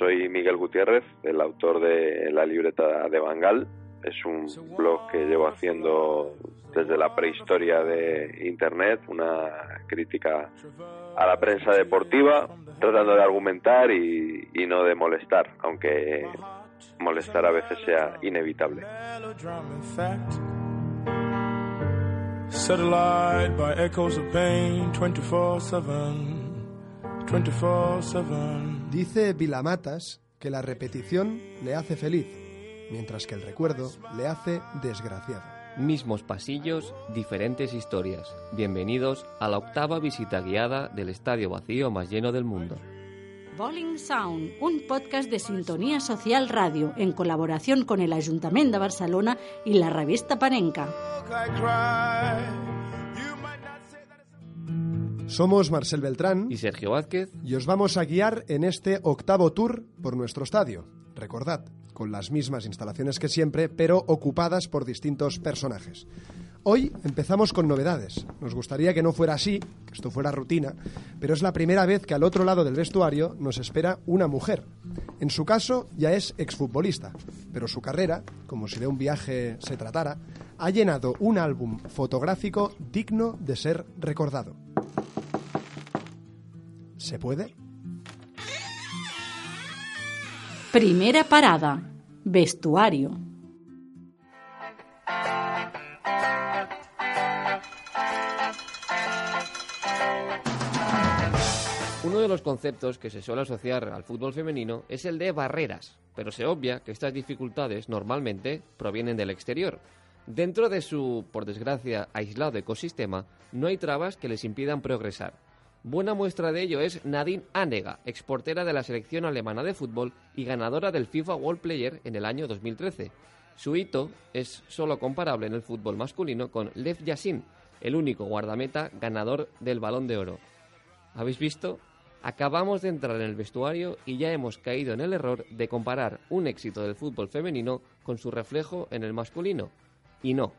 soy Miguel Gutiérrez, el autor de La libreta de Bangal. Es un blog que llevo haciendo desde la prehistoria de Internet, una crítica a la prensa deportiva, tratando de argumentar y, no de molestar, aunque molestar a veces sea inevitable. Satellite by echoes of pain 24/7 Dice Vilamatas que la repetición le hace feliz, mientras que el recuerdo le hace desgraciado. Mismos pasillos, diferentes historias. Bienvenidos a la octava visita guiada del estadio vacío más lleno del mundo. Bowling Sound, un podcast de Sintonía Social Radio, en colaboración con el Ayuntamiento de Barcelona y la revista Panenca. Somos Marcel Beltrán y Sergio Vázquez y os vamos a guiar en este octavo tour por nuestro estadio. Recordad, con las mismas instalaciones que siempre, pero ocupadas por distintos personajes. Hoy empezamos con novedades. Nos gustaría que no fuera así, que esto fuera rutina, pero es la primera vez que al otro lado del vestuario nos espera una mujer. En su caso ya es exfutbolista, pero su carrera, como si de un viaje se tratara, ha llenado un álbum fotográfico digno de ser recordado. ¿Se puede? Primera parada. Vestuario. Uno de los conceptos que se suele asociar al fútbol femenino es el de barreras, pero se obvia que estas dificultades normalmente provienen del exterior. Dentro de su, por desgracia, aislado ecosistema, no hay trabas que les impidan progresar. Buena muestra de ello es Nadine Anega, exportera de la selección alemana de fútbol y ganadora del FIFA World Player en el año 2013. Su hito es solo comparable en el fútbol masculino con Lev Yashin, el único guardameta ganador del Balón de Oro. ¿Habéis visto? Acabamos de entrar en el vestuario y ya hemos caído en el error de comparar un éxito del fútbol femenino con su reflejo en el masculino. Y no,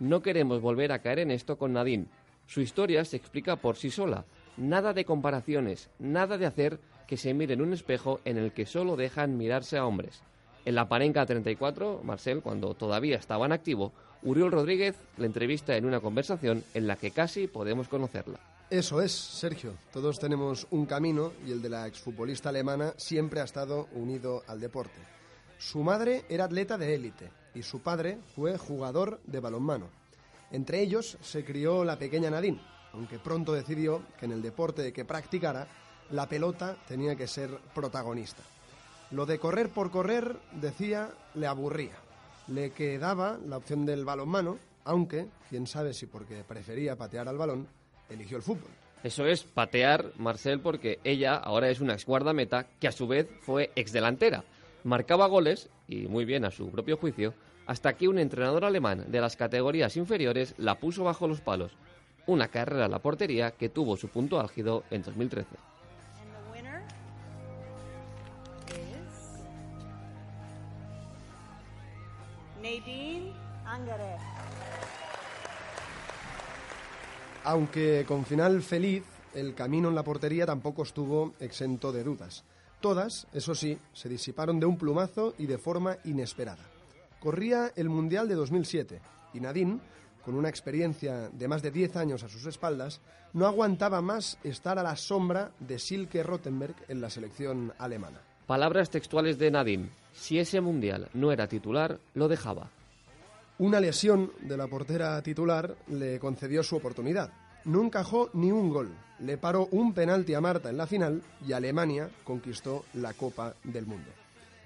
no queremos volver a caer en esto con Nadine. Su historia se explica por sí sola. Nada de comparaciones, nada de hacer que se mire en un espejo en el que solo dejan mirarse a hombres. En la Parenca 34, Marcel, cuando todavía estaba en activo, Uriol Rodríguez le entrevista en una conversación en la que casi podemos conocerla. Eso es, Sergio. Todos tenemos un camino y el de la exfutbolista alemana siempre ha estado unido al deporte. Su madre era atleta de élite y su padre fue jugador de balonmano. Entre ellos se crió la pequeña Nadine, aunque pronto decidió que en el deporte que practicara la pelota tenía que ser protagonista. Lo de correr por correr, decía, le aburría. Le quedaba la opción del balonmano, aunque, quién sabe si porque prefería patear al balón, eligió el fútbol. Eso es patear, Marcel, porque ella ahora es una ex guardameta que a su vez fue ex delantera. Marcaba goles, y muy bien a su propio juicio, hasta que un entrenador alemán de las categorías inferiores la puso bajo los palos. Una carrera a la portería que tuvo su punto álgido en 2013. Nadine Aunque con final feliz, el camino en la portería tampoco estuvo exento de dudas. Todas, eso sí, se disiparon de un plumazo y de forma inesperada. Corría el Mundial de 2007 y Nadine, con una experiencia de más de 10 años a sus espaldas, no aguantaba más estar a la sombra de Silke Rottenberg en la selección alemana. Palabras textuales de Nadine. Si ese Mundial no era titular, lo dejaba. Una lesión de la portera titular le concedió su oportunidad. No encajó ni un gol. Le paró un penalti a Marta en la final y Alemania conquistó la Copa del Mundo.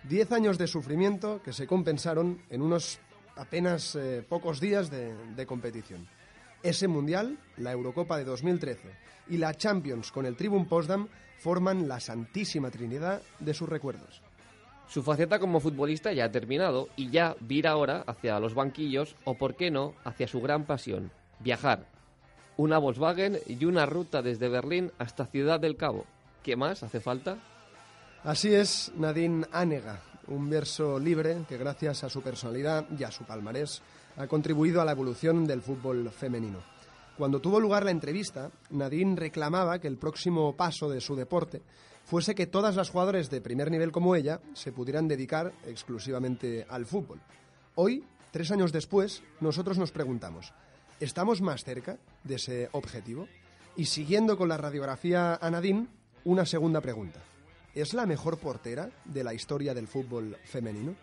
Diez años de sufrimiento que se compensaron en unos apenas eh, pocos días de, de competición. Ese Mundial, la Eurocopa de 2013 y la Champions con el Tribune Potsdam forman la santísima trinidad de sus recuerdos. Su faceta como futbolista ya ha terminado y ya vira ahora hacia los banquillos o, por qué no, hacia su gran pasión, viajar. Una Volkswagen y una ruta desde Berlín hasta Ciudad del Cabo. ¿Qué más hace falta? Así es, Nadine Anega, un verso libre que gracias a su personalidad y a su palmarés ha contribuido a la evolución del fútbol femenino. Cuando tuvo lugar la entrevista, Nadine reclamaba que el próximo paso de su deporte fuese que todas las jugadoras de primer nivel como ella se pudieran dedicar exclusivamente al fútbol. Hoy, tres años después, nosotros nos preguntamos, ¿estamos más cerca de ese objetivo? Y siguiendo con la radiografía a Nadine, una segunda pregunta. ¿Es la mejor portera de la historia del fútbol femenino?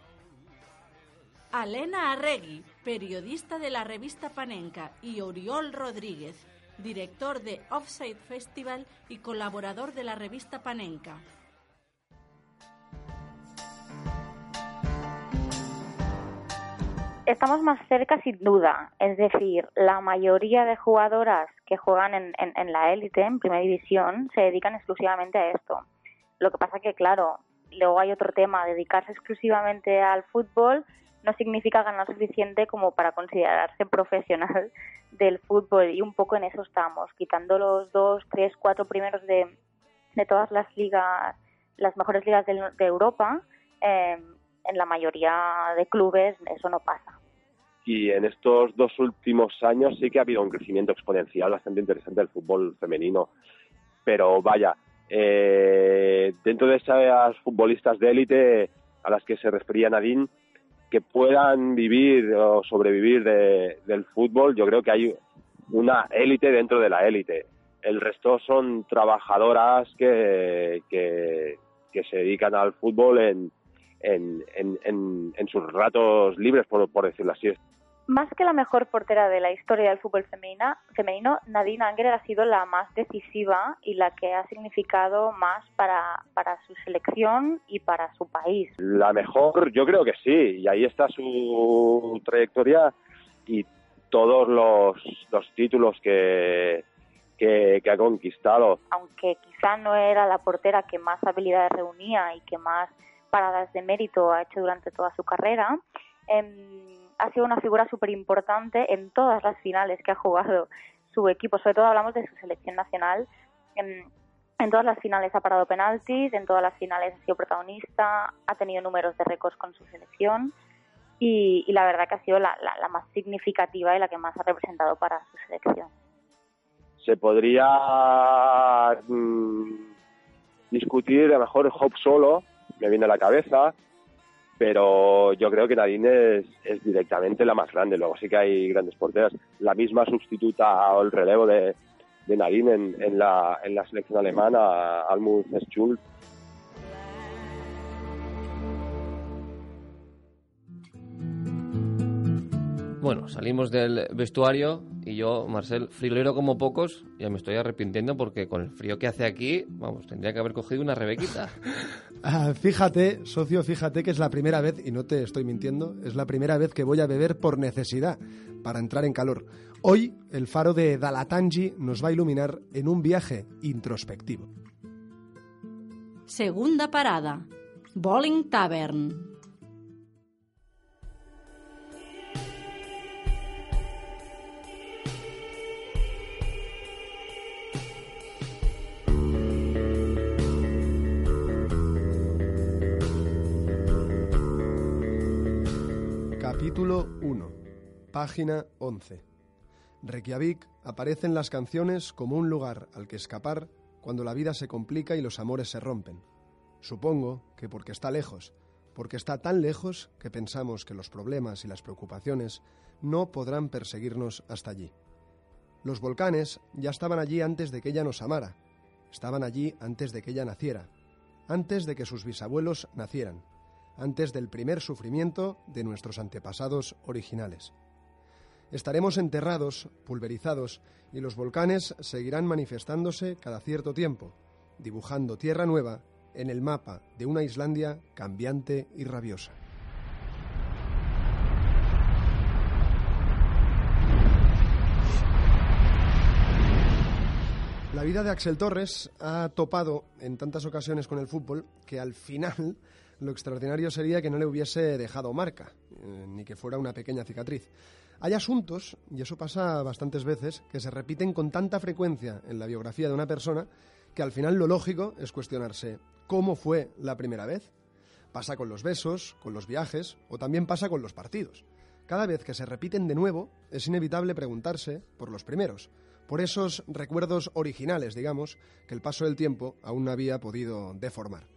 Alena Arregui, periodista de la revista Panenka, y Oriol Rodríguez, director de Offside Festival y colaborador de la revista Panenka. Estamos más cerca sin duda, es decir, la mayoría de jugadoras que juegan en, en la élite, en primera división, se dedican exclusivamente a esto. Lo que pasa que, claro, luego hay otro tema, dedicarse exclusivamente al fútbol no significa ganar suficiente como para considerarse profesional del fútbol y un poco en eso estamos, quitando los dos, tres, cuatro primeros de, de todas las ligas, las mejores ligas de, Europa, eh, en la mayoría de clubes eso no pasa. Y en estos dos últimos años sí que ha habido un crecimiento exponencial bastante interesante del fútbol femenino. Pero vaya, eh, dentro de esas futbolistas de élite a las que se refería Nadine, que puedan vivir o sobrevivir de, del fútbol, yo creo que hay una élite dentro de la élite. El resto son trabajadoras que, que, se dedican al fútbol en, en, en, en, sus ratos libres, por, por decirlo así. Más que la mejor portera de la historia del fútbol femenina, femenino, Nadine Anger ha sido la más decisiva y la que ha significado más para, para su selección y para su país. La mejor, yo creo que sí, y ahí está su trayectoria y todos los, los títulos que, que, que ha conquistado. Aunque quizá no era la portera que más habilidades reunía y que más paradas de mérito ha hecho durante toda su carrera, eh, ha sido una figura súper importante en todas las finales que ha jugado su equipo. Sobre todo hablamos de su selección nacional. En, en todas las finales ha parado penaltis, en todas las finales ha sido protagonista, ha tenido números de récords con su selección y, la verdad que ha sido la, más significativa y la que más ha representado para su selección. Se podría mmm, discutir, a lo mejor Hop solo, me viene a la cabeza, pero yo creo que Nadine es, es, directamente la más grande. Luego sí que hay grandes porteras. La misma sustituta o el relevo de, de Nadine en, en, la, en la selección alemana, Almut Schulz. Bueno, salimos del vestuario y yo, Marcel, frilero como pocos, ya me estoy arrepintiendo porque con el frío que hace aquí, vamos, tendría que haber cogido una rebequita. ah, fíjate, socio, fíjate que es la primera vez, y no te estoy mintiendo, es la primera vez que voy a beber por necesidad, para entrar en calor. Hoy, el faro de Dalatangi nos va a iluminar en un viaje introspectivo. Segunda parada, Bowling Tavern. Capítulo 1, página 11. Reykjavik aparece en las canciones como un lugar al que escapar cuando la vida se complica y los amores se rompen. Supongo que porque está lejos, porque está tan lejos que pensamos que los problemas y las preocupaciones no podrán perseguirnos hasta allí. Los volcanes ya estaban allí antes de que ella nos amara, estaban allí antes de que ella naciera, antes de que sus bisabuelos nacieran antes del primer sufrimiento de nuestros antepasados originales. Estaremos enterrados, pulverizados, y los volcanes seguirán manifestándose cada cierto tiempo, dibujando tierra nueva en el mapa de una Islandia cambiante y rabiosa. La vida de Axel Torres ha topado en tantas ocasiones con el fútbol que al final lo extraordinario sería que no le hubiese dejado marca, eh, ni que fuera una pequeña cicatriz. Hay asuntos, y eso pasa bastantes veces, que se repiten con tanta frecuencia en la biografía de una persona que al final lo lógico es cuestionarse ¿cómo fue la primera vez? Pasa con los besos, con los viajes o también pasa con los partidos. Cada vez que se repiten de nuevo es inevitable preguntarse por los primeros, por esos recuerdos originales, digamos, que el paso del tiempo aún no había podido deformar.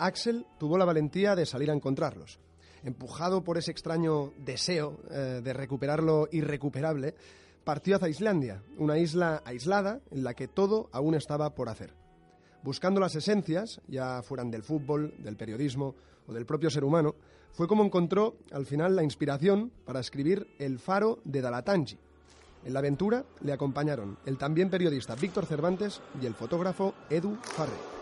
Axel tuvo la valentía de salir a encontrarlos. Empujado por ese extraño deseo eh, de recuperar lo irrecuperable, partió hacia Islandia, una isla aislada en la que todo aún estaba por hacer. Buscando las esencias, ya fueran del fútbol, del periodismo o del propio ser humano, fue como encontró al final la inspiración para escribir El faro de Dalatangi. En la aventura le acompañaron el también periodista Víctor Cervantes y el fotógrafo Edu Farré.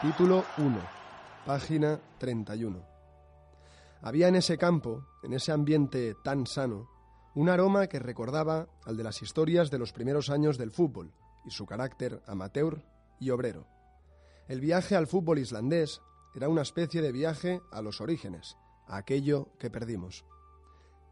Capítulo 1, página 31. Había en ese campo, en ese ambiente tan sano, un aroma que recordaba al de las historias de los primeros años del fútbol y su carácter amateur y obrero. El viaje al fútbol islandés era una especie de viaje a los orígenes, a aquello que perdimos.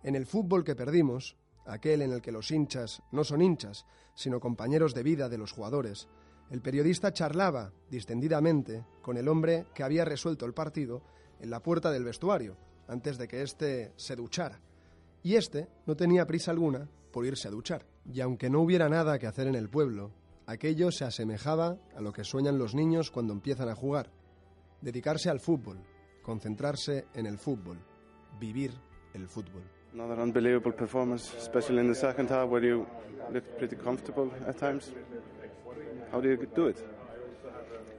En el fútbol que perdimos, aquel en el que los hinchas no son hinchas, sino compañeros de vida de los jugadores, el periodista charlaba distendidamente con el hombre que había resuelto el partido en la puerta del vestuario, antes de que éste se duchara. Y éste no tenía prisa alguna por irse a duchar. Y aunque no hubiera nada que hacer en el pueblo, aquello se asemejaba a lo que sueñan los niños cuando empiezan a jugar. Dedicarse al fútbol, concentrarse en el fútbol, vivir el fútbol. Another unbelievable performance, especially in the second half where you looked pretty comfortable at times. How do you do it?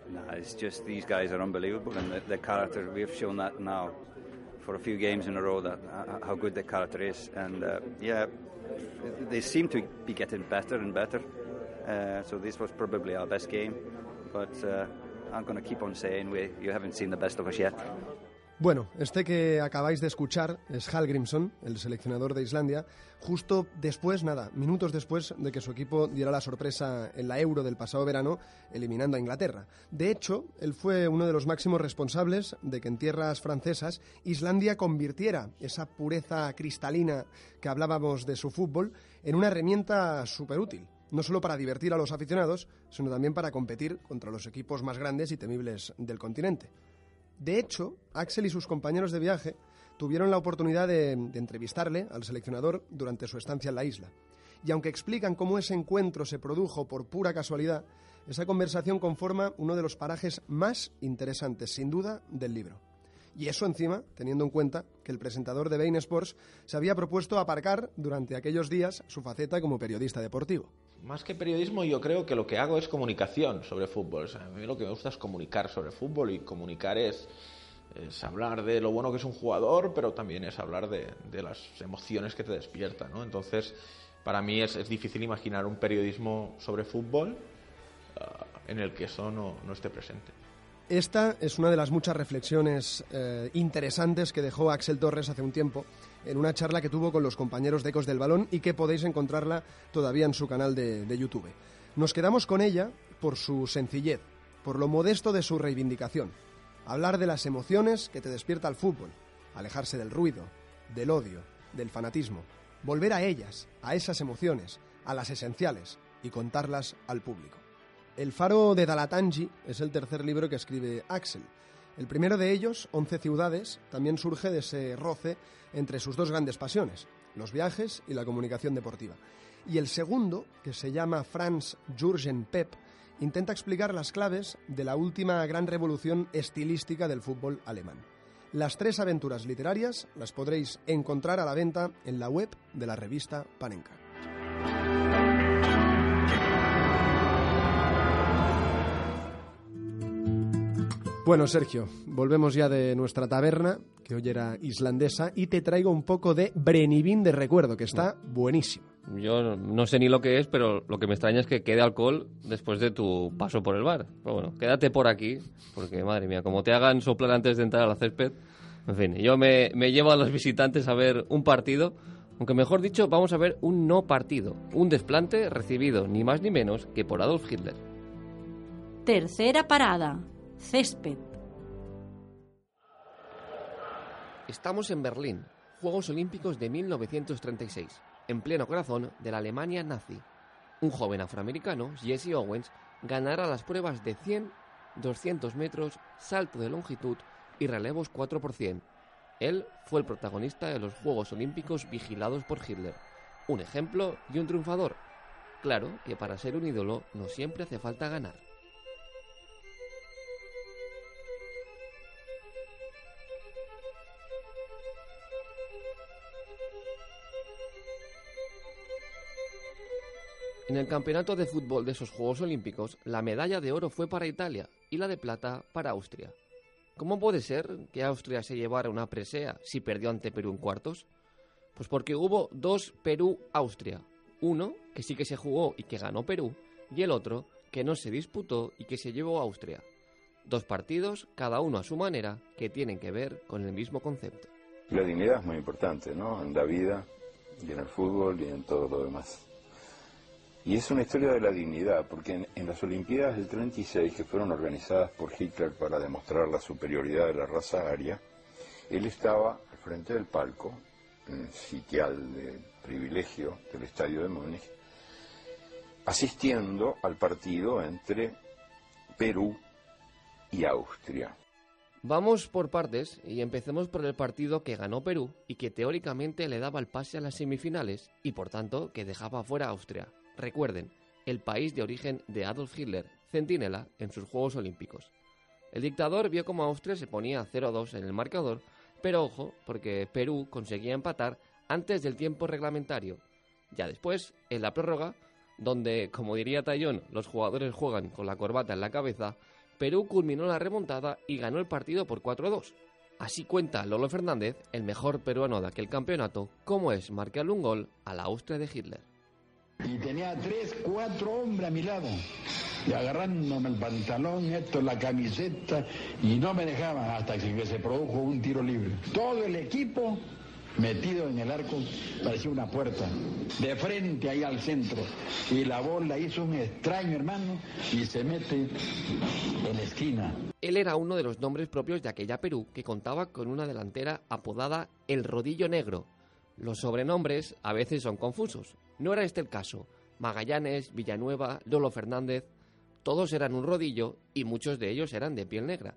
Nah, it's just these guys are unbelievable, and the, the character we've shown that now for a few games in a row that uh, how good the character is, and uh, yeah, they seem to be getting better and better. Uh, so this was probably our best game, but uh, I'm going to keep on saying we you haven't seen the best of us yet. Bueno, este que acabáis de escuchar es Hal Grimson, el seleccionador de Islandia, justo después, nada, minutos después de que su equipo diera la sorpresa en la Euro del pasado verano, eliminando a Inglaterra. De hecho, él fue uno de los máximos responsables de que en tierras francesas Islandia convirtiera esa pureza cristalina que hablábamos de su fútbol en una herramienta súper útil no solo para divertir a los aficionados, sino también para competir contra los equipos más grandes y temibles del continente. De hecho, Axel y sus compañeros de viaje tuvieron la oportunidad de, entrevistarle al seleccionador durante su estancia en la isla. Y aunque explican cómo ese encuentro se produjo por pura casualidad, esa conversación conforma uno de los parajes más interesantes, sin duda, del libro. Y eso encima, teniendo en cuenta que el presentador de Bein Sports se había propuesto aparcar durante aquellos días su faceta como periodista deportivo. Más que periodismo, yo creo que lo que hago es comunicación sobre fútbol. a mí lo que me gusta es comunicar sobre fútbol y comunicar es, es hablar de lo bueno que es un jugador, pero también es hablar de, las emociones que te despierta. ¿no? Entonces, para mí es, difícil imaginar un periodismo sobre fútbol uh, en el que eso no, no esté presente. Esta es una de las muchas reflexiones eh, interesantes que dejó Axel Torres hace un tiempo en una charla que tuvo con los compañeros de Ecos del Balón y que podéis encontrarla todavía en su canal de, de YouTube. Nos quedamos con ella por su sencillez, por lo modesto de su reivindicación. Hablar de las emociones que te despierta el fútbol, alejarse del ruido, del odio, del fanatismo, volver a ellas, a esas emociones, a las esenciales y contarlas al público. El faro de Dalatangi es el tercer libro que escribe Axel. El primero de ellos, Once ciudades, también surge de ese roce entre sus dos grandes pasiones, los viajes y la comunicación deportiva. Y el segundo, que se llama Franz Jürgen Pep, intenta explicar las claves de la última gran revolución estilística del fútbol alemán. Las tres aventuras literarias las podréis encontrar a la venta en la web de la revista Panenka. Bueno, Sergio, volvemos ya de nuestra taberna, que hoy era islandesa, y te traigo un poco de Brenivín de recuerdo, que está buenísimo. Yo no sé ni lo que es, pero lo que me extraña es que quede alcohol después de tu paso por el bar. Pero bueno, quédate por aquí, porque madre mía, como te hagan soplar antes de entrar a la césped. En fin, yo me, me llevo a los visitantes a ver un partido, aunque mejor dicho, vamos a ver un no partido, un desplante recibido ni más ni menos que por Adolf Hitler. Tercera parada. Césped. Estamos en Berlín, Juegos Olímpicos de 1936, en pleno corazón de la Alemania nazi. un joven afroamericano, Jesse Owens, ganará las pruebas de 100, 200 metros, salto de longitud y relevos 4 por 100. Él fue el protagonista de los Juegos Olímpicos vigilados por Hitler. Un ejemplo y un triunfador. Claro que para ser un ídolo no siempre hace falta ganar. En el campeonato de fútbol de esos Juegos Olímpicos, la medalla de oro fue para Italia y la de plata para Austria. ¿Cómo puede ser que Austria se llevara una presea si perdió ante Perú en cuartos? Pues porque hubo dos Perú-Austria. Uno que sí que se jugó y que ganó Perú, y el otro que no se disputó y que se llevó Austria. Dos partidos, cada uno a su manera, que tienen que ver con el mismo concepto. La dignidad es muy importante, ¿no? En la vida y en el fútbol y en todo lo demás. Y es una historia de la dignidad, porque en, las Olimpiadas del 36, que fueron organizadas por Hitler para demostrar la superioridad de la raza aria, él estaba al frente del palco, en el sitial de privilegio del estadio de Múnich, asistiendo al partido entre Perú y Austria. Vamos por partes y empecemos por el partido que ganó Perú y que teóricamente le daba el pase a las semifinales y por tanto que dejaba fuera a Austria. Recuerden, el país de origen de Adolf Hitler, centinela en sus Juegos Olímpicos. El dictador vio como Austria se ponía 0-2 en el marcador, pero ojo, porque Perú conseguía empatar antes del tiempo reglamentario. Ya después, en la prórroga, donde, como diría Tallón, los jugadores juegan con la corbata en la cabeza, Perú culminó la remontada y ganó el partido por 4-2. Así cuenta Lolo Fernández, el mejor peruano de aquel campeonato, cómo es marcarle un gol a la Austria de Hitler. Y tenía tres, cuatro hombres a mi lado. Y agarrándome el pantalón, esto, la camiseta, y no me dejaban hasta que se produjo un tiro libre. Todo el equipo metido en el arco, parecía una puerta, de frente ahí al centro. Y la bola hizo un extraño hermano y se mete en la esquina. Él era uno de los nombres propios de aquella Perú que contaba con una delantera apodada El Rodillo Negro. Los sobrenombres a veces son confusos. No era este el caso. Magallanes, Villanueva, Lolo Fernández, todos eran un rodillo y muchos de ellos eran de piel negra.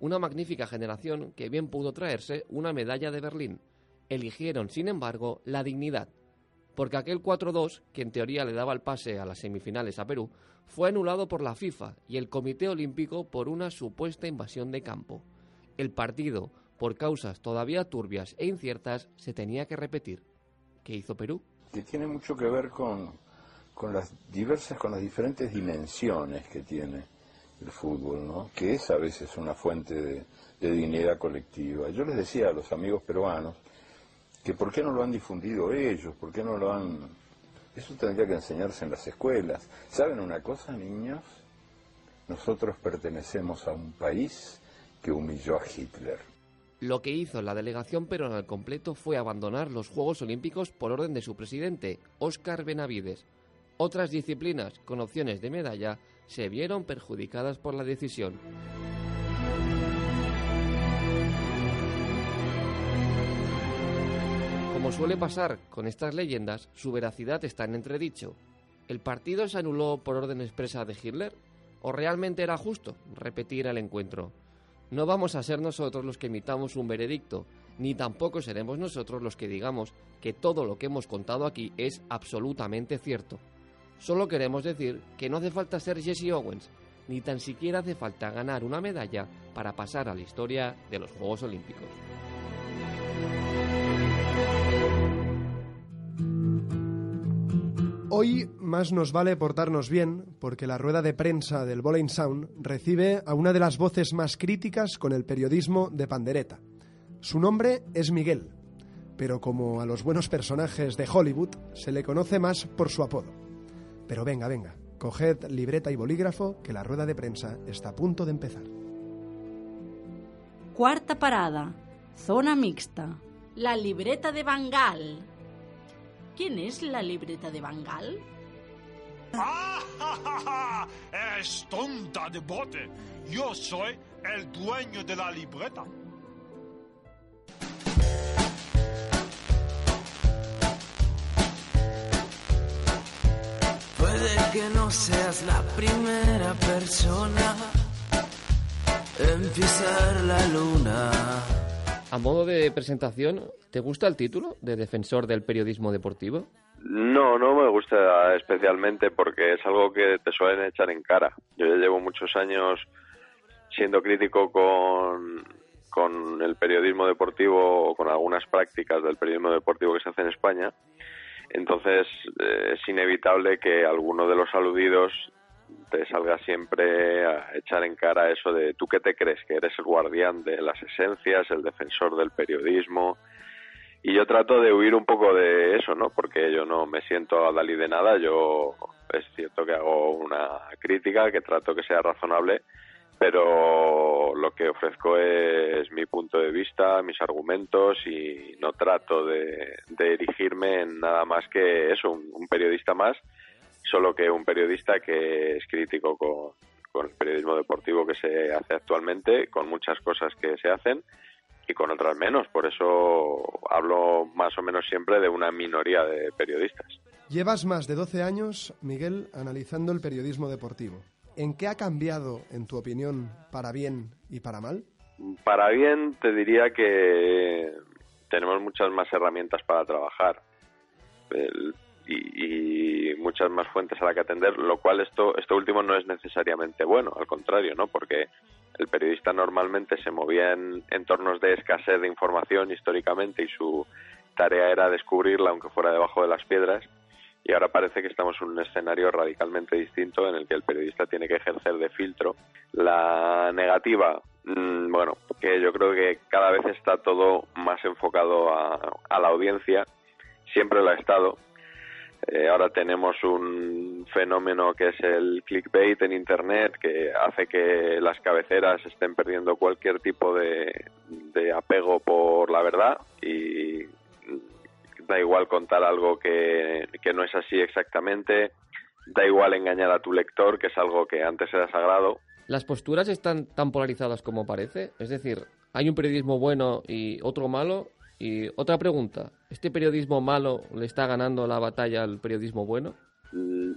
Una magnífica generación que bien pudo traerse una medalla de Berlín. Eligieron, sin embargo, la dignidad, porque aquel 4-2, que en teoría le daba el pase a las semifinales a Perú, fue anulado por la FIFA y el Comité Olímpico por una supuesta invasión de campo. El partido, por causas todavía turbias e inciertas, se tenía que repetir. ¿Qué hizo Perú? Que tiene mucho que ver con, con las diversas, con las diferentes dimensiones que tiene el fútbol, ¿no? que es a veces una fuente de, de dignidad colectiva. Yo les decía a los amigos peruanos que por qué no lo han difundido ellos, por qué no lo han... Eso tendría que enseñarse en las escuelas. ¿Saben una cosa, niños? Nosotros pertenecemos a un país que humilló a Hitler. Lo que hizo la delegación peruana al completo fue abandonar los Juegos Olímpicos por orden de su presidente, Óscar Benavides. Otras disciplinas con opciones de medalla se vieron perjudicadas por la decisión. Como suele pasar con estas leyendas, su veracidad está en entredicho. ¿El partido se anuló por orden expresa de Hitler? ¿O realmente era justo repetir el encuentro? No vamos a ser nosotros los que emitamos un veredicto, ni tampoco seremos nosotros los que digamos que todo lo que hemos contado aquí es absolutamente cierto. Solo queremos decir que no hace falta ser Jesse Owens, ni tan siquiera hace falta ganar una medalla para pasar a la historia de los Juegos Olímpicos. Hoy más nos vale portarnos bien porque la rueda de prensa del Bowling Sound recibe a una de las voces más críticas con el periodismo de pandereta. Su nombre es Miguel, pero como a los buenos personajes de Hollywood se le conoce más por su apodo. Pero venga, venga, coged libreta y bolígrafo que la rueda de prensa está a punto de empezar. Cuarta parada, zona mixta. La libreta de Bangal. ¿Quién es la libreta de Bangal? ¡Ah, Es tonta de bote. Yo soy el dueño de la libreta. Puede que no seas la primera persona en pisar la luna. A modo de presentación, ¿te gusta el título de defensor del periodismo deportivo? No, no me gusta especialmente porque es algo que te suelen echar en cara. Yo ya llevo muchos años siendo crítico con, con el periodismo deportivo o con algunas prácticas del periodismo deportivo que se hace en España. Entonces eh, es inevitable que alguno de los aludidos te salga siempre a echar en cara eso de tú qué te crees, que eres el guardián de las esencias, el defensor del periodismo. Y yo trato de huir un poco de eso, ¿no? Porque yo no me siento a Dalí de nada, yo es cierto que hago una crítica, que trato que sea razonable, pero lo que ofrezco es mi punto de vista, mis argumentos y no trato de, erigirme en nada más que eso, un, periodista más, solo que un periodista que es crítico con, el periodismo deportivo que se hace actualmente, con muchas cosas que se hacen y con otras menos. Por eso hablo más o menos siempre de una minoría de periodistas. Llevas más de 12 años, Miguel, analizando el periodismo deportivo. ¿En qué ha cambiado, en tu opinión, para bien y para mal? Para bien te diría que tenemos muchas más herramientas para trabajar y, muchas más fuentes a la que atender, lo cual esto, esto último no es necesariamente bueno, al contrario, ¿no? Porque el periodista normalmente se movía en entornos de escasez de información históricamente y su tarea era descubrirla aunque fuera debajo de las piedras y ahora parece que estamos en un escenario radicalmente distinto en el que el periodista tiene que ejercer de filtro. La negativa, mm, bueno, que yo creo que cada vez está todo más enfocado a, la audiencia, siempre lo ha estado. Eh, ahora tenemos un fenómeno que es el clickbait en Internet, que hace que las cabeceras estén perdiendo cualquier tipo de, de apego por la verdad y da igual contar algo que, no es así exactamente, da igual engañar a tu lector, que es algo que antes era sagrado. ¿Las posturas están tan polarizadas como parece? Es decir, ¿hay un periodismo bueno y otro malo? Y otra pregunta, ¿este periodismo malo le está ganando la batalla al periodismo bueno? Mm,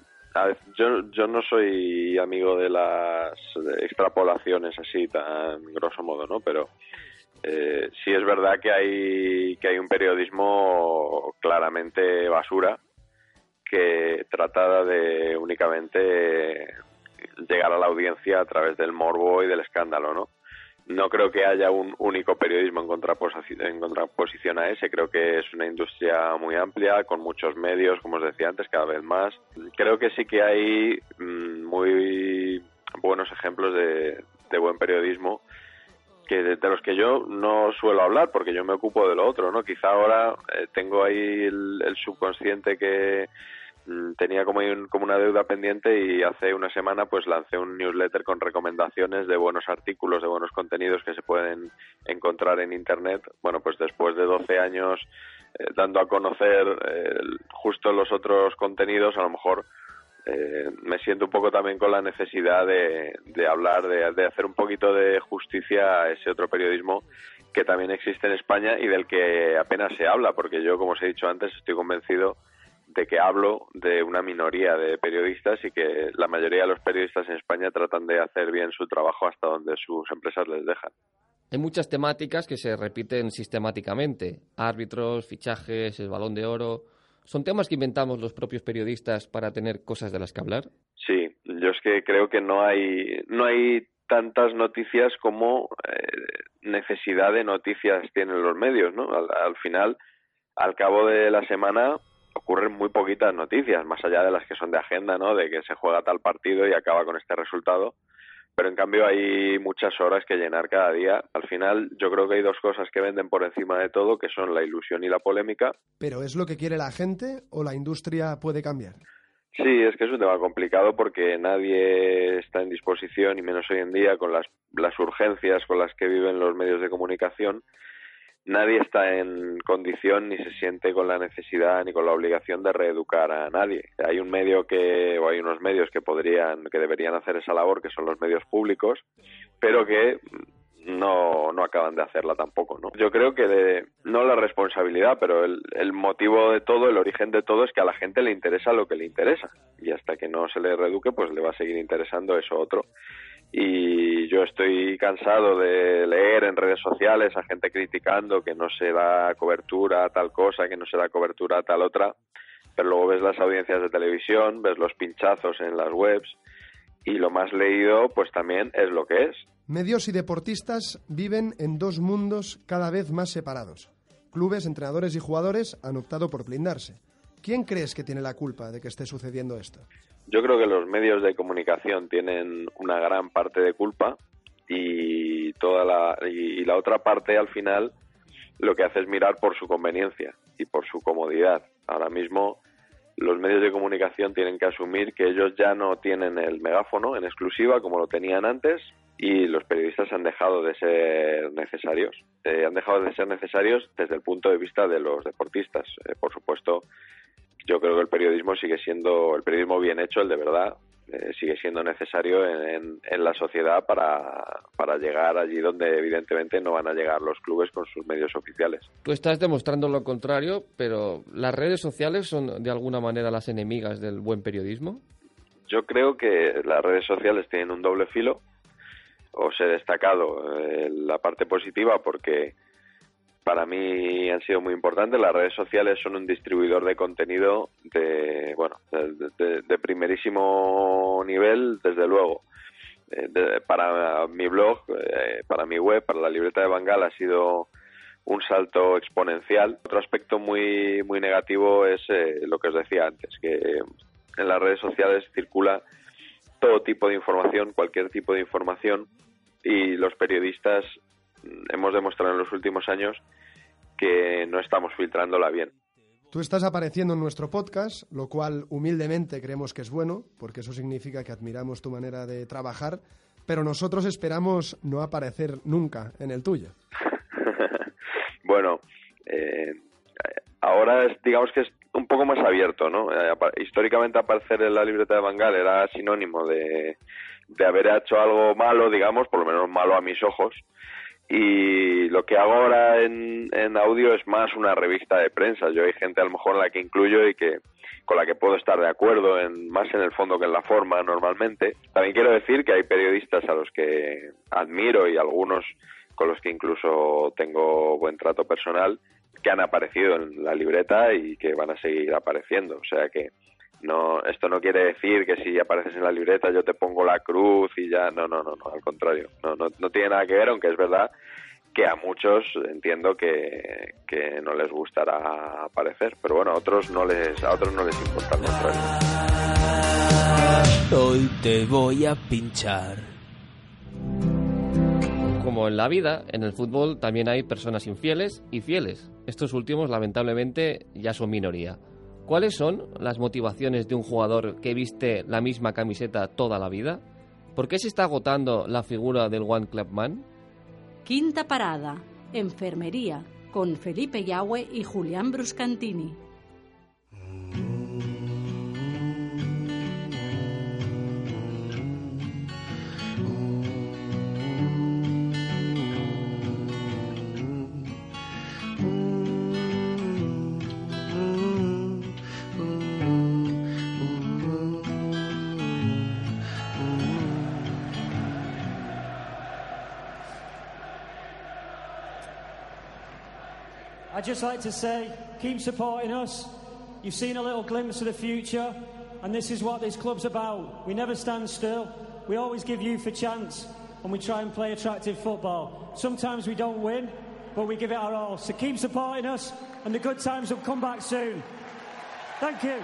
yo, yo no soy amigo de las extrapolaciones así tan grosso modo, ¿no? Pero eh, sí es verdad que hay, que hay un periodismo claramente basura que trata de únicamente llegar a la audiencia a través del morbo y del escándalo, ¿no? No creo que haya un único periodismo en contraposición, en contraposición a ese. Creo que es una industria muy amplia, con muchos medios, como os decía antes, cada vez más. Creo que sí que hay mm, muy buenos ejemplos de, de buen periodismo que de, los que yo no suelo hablar porque yo me ocupo de lo otro, ¿no? Quizá ahora eh, tengo ahí el, subconsciente que tenía como, una deuda pendiente y hace una semana pues lancé un newsletter con recomendaciones de buenos artículos, de buenos contenidos que se pueden encontrar en internet. Bueno, pues después de 12 años eh, dando a conocer eh, justo los otros contenidos, a lo mejor eh, me siento un poco también con la necesidad de, hablar, de, hacer un poquito de justicia a ese otro periodismo que también existe en España y del que apenas se habla, porque yo, como os he dicho antes, estoy convencido de que hablo de una minoría de periodistas y que la mayoría de los periodistas en España tratan de hacer bien su trabajo hasta donde sus empresas les dejan. Hay muchas temáticas que se repiten sistemáticamente. Árbitros, fichajes, el balón de oro. ¿Son temas que inventamos los propios periodistas para tener cosas de las que hablar? Sí, yo es que creo que no hay, no hay tantas noticias como eh, necesidad de noticias tienen los medios, ¿no? Al, final, al cabo de la semana ocurren muy poquitas noticias, más allá de las que son de agenda, ¿no? De que se juega tal partido y acaba con este resultado pero en cambio hay muchas horas que llenar cada día. Al final yo creo que hay dos cosas que venden por encima de todo, que son la ilusión y la polémica. ¿Pero es lo que quiere la gente o la industria puede cambiar? Sí, es que es un tema complicado porque nadie está en disposición, y menos hoy en día, con las, las urgencias con las que viven los medios de comunicación, nadie está en condición ni se siente con la necesidad ni con la obligación de reeducar a nadie. Hay un medio que o hay unos medios que podrían que deberían hacer esa labor que son los medios públicos, pero que no, no acaban de hacerla tampoco, ¿no? Yo creo que no la responsabilidad, pero el, el motivo de todo, el origen de todo es que a la gente le interesa lo que le interesa y hasta que no Aguirre Duque, pues le va a seguir interesando eso otro. Y yo estoy cansado de leer en redes sociales a gente criticando que no se da cobertura a tal cosa, que no se da cobertura a tal otra, pero luego ves las audiencias de televisión, ves los pinchazos en las webs y lo más leído pues también es lo que es. Medios y deportistas viven en dos mundos cada vez más separados. Clubes, entrenadores y jugadores han optado por blindarse. ¿Quién crees que tiene la culpa de que esté sucediendo esto? Yo creo que los medios de comunicación tienen una gran parte de culpa y toda la y la otra parte al final lo que hace es mirar por su conveniencia y por su comodidad. Ahora mismo los medios de comunicación tienen que asumir que ellos ya no tienen el megáfono en exclusiva como lo tenían antes y los periodistas han dejado de ser necesarios. Eh, han dejado de ser necesarios desde el punto de vista de los deportistas. Eh, por supuesto, yo creo que el periodismo sigue siendo, el periodismo bien hecho, el de verdad, eh, sigue siendo necesario en, en, la sociedad para, para, llegar allí donde evidentemente no van a llegar los clubes con sus medios oficiales. Tú estás demostrando lo contrario, pero ¿las redes sociales son de alguna manera las enemigas del buen periodismo? Yo creo que las redes sociales tienen un doble filo. Os he destacado eh, la parte positiva porque para mí han sido muy importantes. Las redes sociales son un distribuidor de contenido de, bueno, de, primerísimo nivel, desde luego. Eh, para mi blog, eh, para mi web, para la libreta de Bangal ha sido un salto exponencial. Otro aspecto muy muy negativo es eh, lo que os decía antes, que en las redes sociales circula todo tipo de información, cualquier tipo de información, y los periodistas hemos demostrado en los últimos años que no estamos filtrándola bien. Tú estás apareciendo en nuestro podcast, lo cual humildemente creemos que es bueno, porque eso significa que admiramos tu manera de trabajar, pero nosotros esperamos no aparecer nunca en el tuyo. bueno, eh, ahora es, digamos que es un poco más abierto, ¿no? Eh, históricamente aparecer en la libreta de Bangal era sinónimo de, de haber hecho algo malo, digamos, por lo menos malo a mis ojos, y lo que hago ahora en, en, audio es más una revista de prensa. Yo hay gente a lo mejor en la que incluyo y que con la que puedo estar de acuerdo, en, más en el fondo que en la forma normalmente. También quiero decir que hay periodistas a los que admiro y algunos con los que incluso tengo buen trato personal que han aparecido en la libreta y que van a seguir apareciendo. O sea que no esto no quiere decir que si apareces en la libreta yo te pongo la cruz y ya no no no no al contrario no no, no tiene nada que ver aunque es verdad que a muchos entiendo que, que no les gustará aparecer pero bueno a otros no les a otros no les importa al contrario hoy te voy a pinchar como en la vida, en el fútbol también hay personas infieles y fieles. Estos últimos, lamentablemente, ya son minoría. ¿Cuáles son las motivaciones de un jugador que viste la misma camiseta toda la vida? ¿Por qué se está agotando la figura del One Club Man? Quinta parada, enfermería, con Felipe Yahweh y Julián Bruscantini. I'd just like to say, keep supporting us. You've seen a little glimpse of the future, and this is what this club's about. We never stand still. We always give youth a chance, and we try and play attractive football. Sometimes we don't win, but we give it our all. So keep supporting us, and the good times will come back soon. Thank you.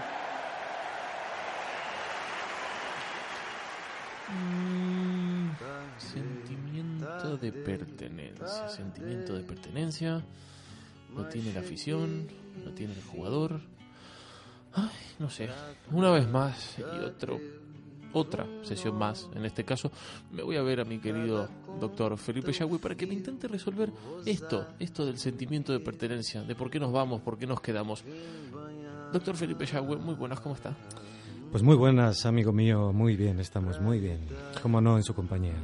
Mm, sentimiento de pertenencia, sentimiento de pertenencia. Lo tiene la afición, lo tiene el jugador. Ay, no sé, una vez más y otro, otra sesión más. En este caso, me voy a ver a mi querido doctor Felipe Yagüe para que me intente resolver esto, esto del sentimiento de pertenencia, de por qué nos vamos, por qué nos quedamos. Doctor Felipe Yagüe, muy buenas, ¿cómo está? Pues muy buenas, amigo mío, muy bien, estamos muy bien. Como no, en su compañía.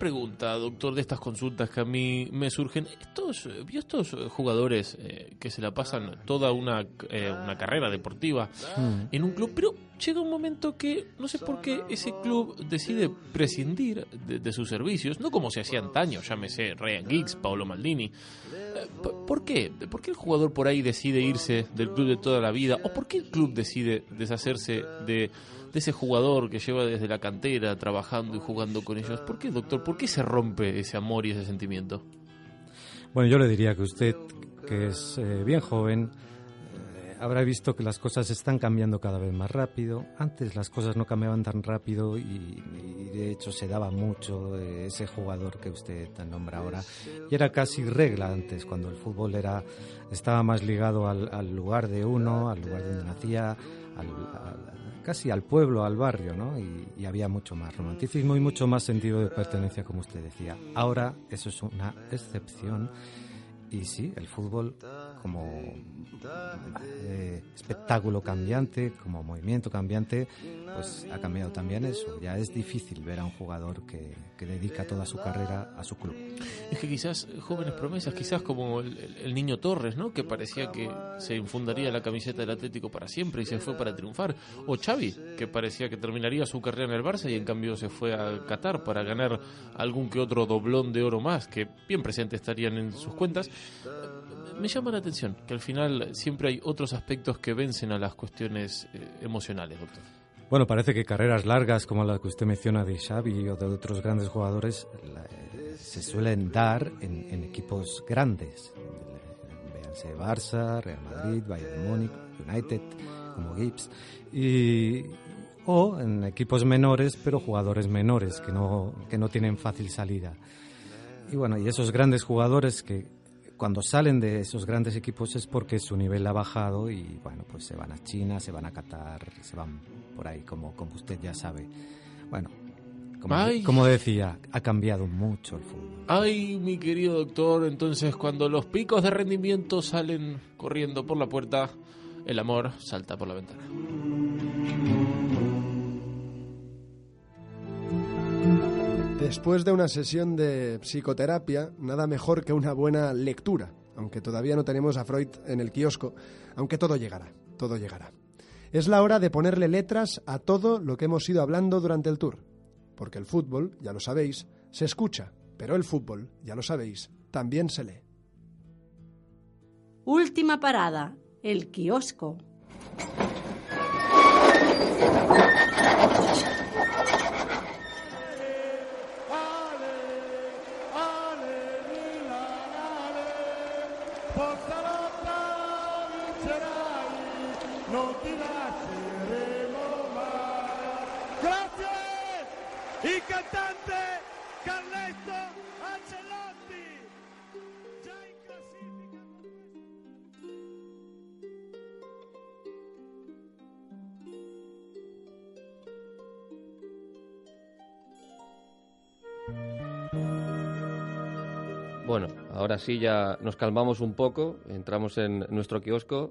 Pregunta, doctor, de estas consultas que a mí me surgen. Estos, ¿Vio estos jugadores eh, que se la pasan toda una, eh, una carrera deportiva Mm. en un club, pero llega un momento que no sé por qué ese club decide prescindir de, de sus servicios, no como se hacía antaño, llámese Ryan Giggs, Paolo Maldini. Eh, ¿Por qué? ¿Por qué el jugador por ahí decide irse del club de toda la vida? ¿O por qué el club decide deshacerse de, de ese jugador que lleva desde la cantera trabajando y jugando con ellos? ¿Por qué, doctor? ¿Por qué se rompe ese amor y ese sentimiento? Bueno, yo le diría que usted, que es eh, bien joven, eh, habrá visto que las cosas están cambiando cada vez más rápido. Antes las cosas no cambiaban tan rápido y, y de hecho se daba mucho eh, ese jugador que usted nombra ahora. Y era casi regla antes, cuando el fútbol era estaba más ligado al, al lugar de uno, al lugar donde nacía, al- al- casi al pueblo, al barrio, ¿no? Y, había mucho más romanticismo y mucho más sentido de pertenencia, como usted decía. Ahora eso es una excepción y sí, el fútbol como eh, espectáculo cambiante, como movimiento cambiante, pues ha cambiado también eso. Ya es difícil ver a un jugador que, que dedica toda su carrera a su club. Es que quizás jóvenes promesas, quizás como el, el- niño Torres, ¿no? Que parecía que se infundaría la camiseta del Atlético para siempre y se fue para triunfar. O Xavi, que parecía que terminaría su carrera en el Barça y en cambio se fue a Qatar para ganar algún que otro doblón de oro más, que bien presente estarían en sus cuentas. Me llama la atención que al final siempre hay otros aspectos que vencen a las cuestiones eh, emocionales, doctor. Bueno, parece que carreras largas como la que usted menciona de Xavi o de otros grandes jugadores se suelen dar en, en equipos grandes. Véanse Barça, Real Madrid, Bayern Múnich, United, como Gibbs. Y, o en equipos menores, pero jugadores menores que no, que no tienen fácil salida. Y bueno, y esos grandes jugadores que cuando salen de esos grandes equipos es porque su nivel ha bajado y bueno, pues se van a China, se van a Qatar, se van por ahí, como, como usted ya sabe. Bueno, como, Ay. como decía, ha cambiado mucho el fútbol. Ay, mi querido doctor, entonces cuando los picos de rendimiento salen corriendo por la puerta, el amor salta por la ventana. Después de una sesión de psicoterapia, nada mejor que una buena lectura, aunque todavía no tenemos a Freud en el kiosco, aunque todo llegará, todo llegará. Es la hora de ponerle letras a todo lo que hemos ido hablando durante el tour, porque el fútbol, ya lo sabéis, se escucha, pero el fútbol, ya lo sabéis, también se lee. Última parada, el kiosco. Ahora sí ya nos calmamos un poco, entramos en nuestro kiosco.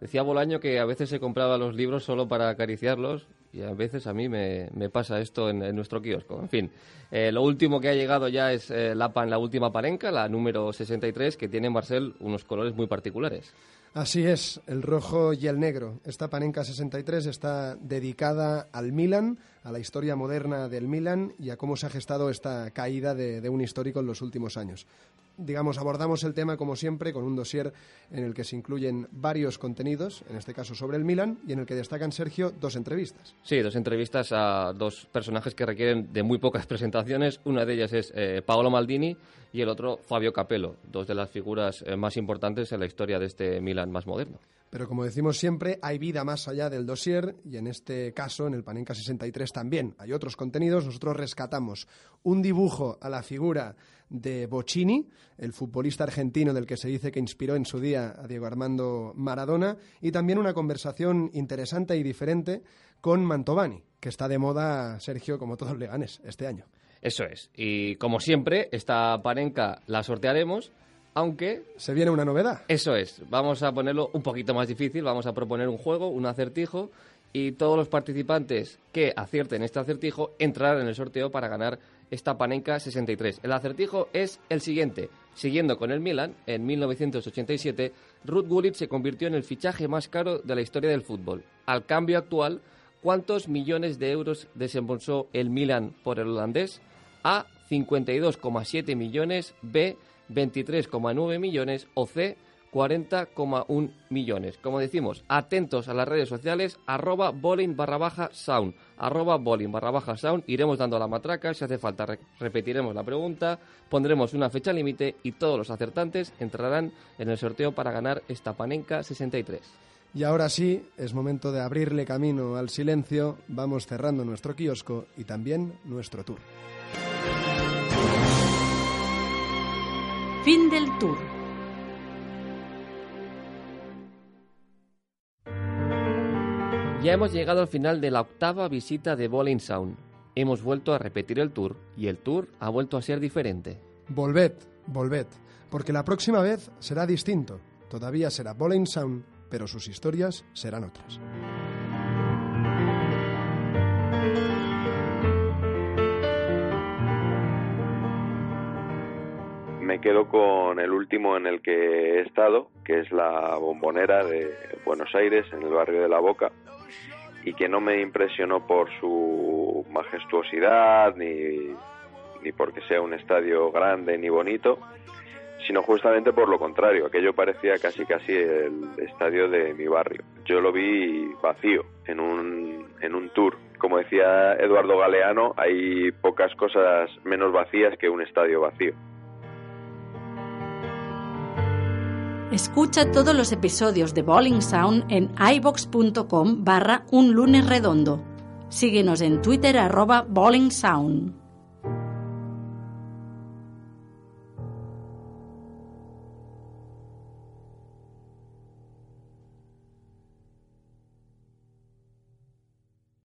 Decía Bolaño que a veces se compraba los libros solo para acariciarlos y a veces a mí me, pasa esto en, nuestro kiosco. En fin, eh, lo último que ha llegado ya es eh, la, pan- la última parenca, la número 63, que tiene Marcel unos colores muy particulares. Así es, el rojo y el negro. Esta Panenka 63 está dedicada al Milan, a la historia moderna del Milan y a cómo se ha gestado esta caída de un histórico en los últimos años. Digamos, abordamos el tema como siempre con un dossier en el que se incluyen varios contenidos, en este caso sobre el Milan, y en el que destacan, Sergio, dos entrevistas. Sí, dos entrevistas a dos personajes que requieren de muy pocas presentaciones. Una de ellas es eh, Paolo Maldini y el otro Fabio Capello, dos de las figuras eh, más importantes en la historia de este Milan más moderno. Pero como decimos siempre, hay vida más allá del dossier y en este caso, en el Panenka 63 también hay otros contenidos. Nosotros rescatamos un dibujo a la figura de Bocini, el futbolista argentino del que se dice que inspiró en su día a Diego Armando Maradona, y también una conversación interesante y diferente con Mantovani, que está de moda, Sergio, como todos los leganes, este año. Eso es. Y como siempre, esta parenca la sortearemos, aunque... Se viene una novedad. Eso es. Vamos a ponerlo un poquito más difícil. Vamos a proponer un juego, un acertijo. Y todos los participantes que acierten este acertijo entrarán en el sorteo para ganar esta Panenka 63. El acertijo es el siguiente. Siguiendo con el Milan, en 1987, Ruth Gullit se convirtió en el fichaje más caro de la historia del fútbol. Al cambio actual, ¿cuántos millones de euros desembolsó el Milan por el holandés? A. 52,7 millones, B. 23,9 millones o C. 40,1 millones. Como decimos, atentos a las redes sociales, arroba bowling barra baja sound, arroba bowling barra baja sound, iremos dando la matraca, si hace falta re- repetiremos la pregunta, pondremos una fecha límite y todos los acertantes entrarán en el sorteo para ganar esta Panenka 63. Y ahora sí, es momento de abrirle camino al silencio, vamos cerrando nuestro kiosco y también nuestro tour. Fin del tour. Ya hemos llegado al final de la octava visita de Bowling Sound. Hemos vuelto a repetir el tour y el tour ha vuelto a ser diferente. Volved, volved, porque la próxima vez será distinto. Todavía será Bowling Sound, pero sus historias serán otras. Me quedo con el último en el que he estado, que es la bombonera de Buenos Aires, en el barrio de La Boca, y que no me impresionó por su majestuosidad, ni, ni porque sea un estadio grande ni bonito, sino justamente por lo contrario, aquello parecía casi casi el estadio de mi barrio. Yo lo vi vacío en un, en un tour. Como decía Eduardo Galeano, hay pocas cosas menos vacías que un estadio vacío. Escucha todos los episodios de Bowling Sound en ibox.com barra un lunes redondo. Síguenos en Twitter arroba Bowling Sound.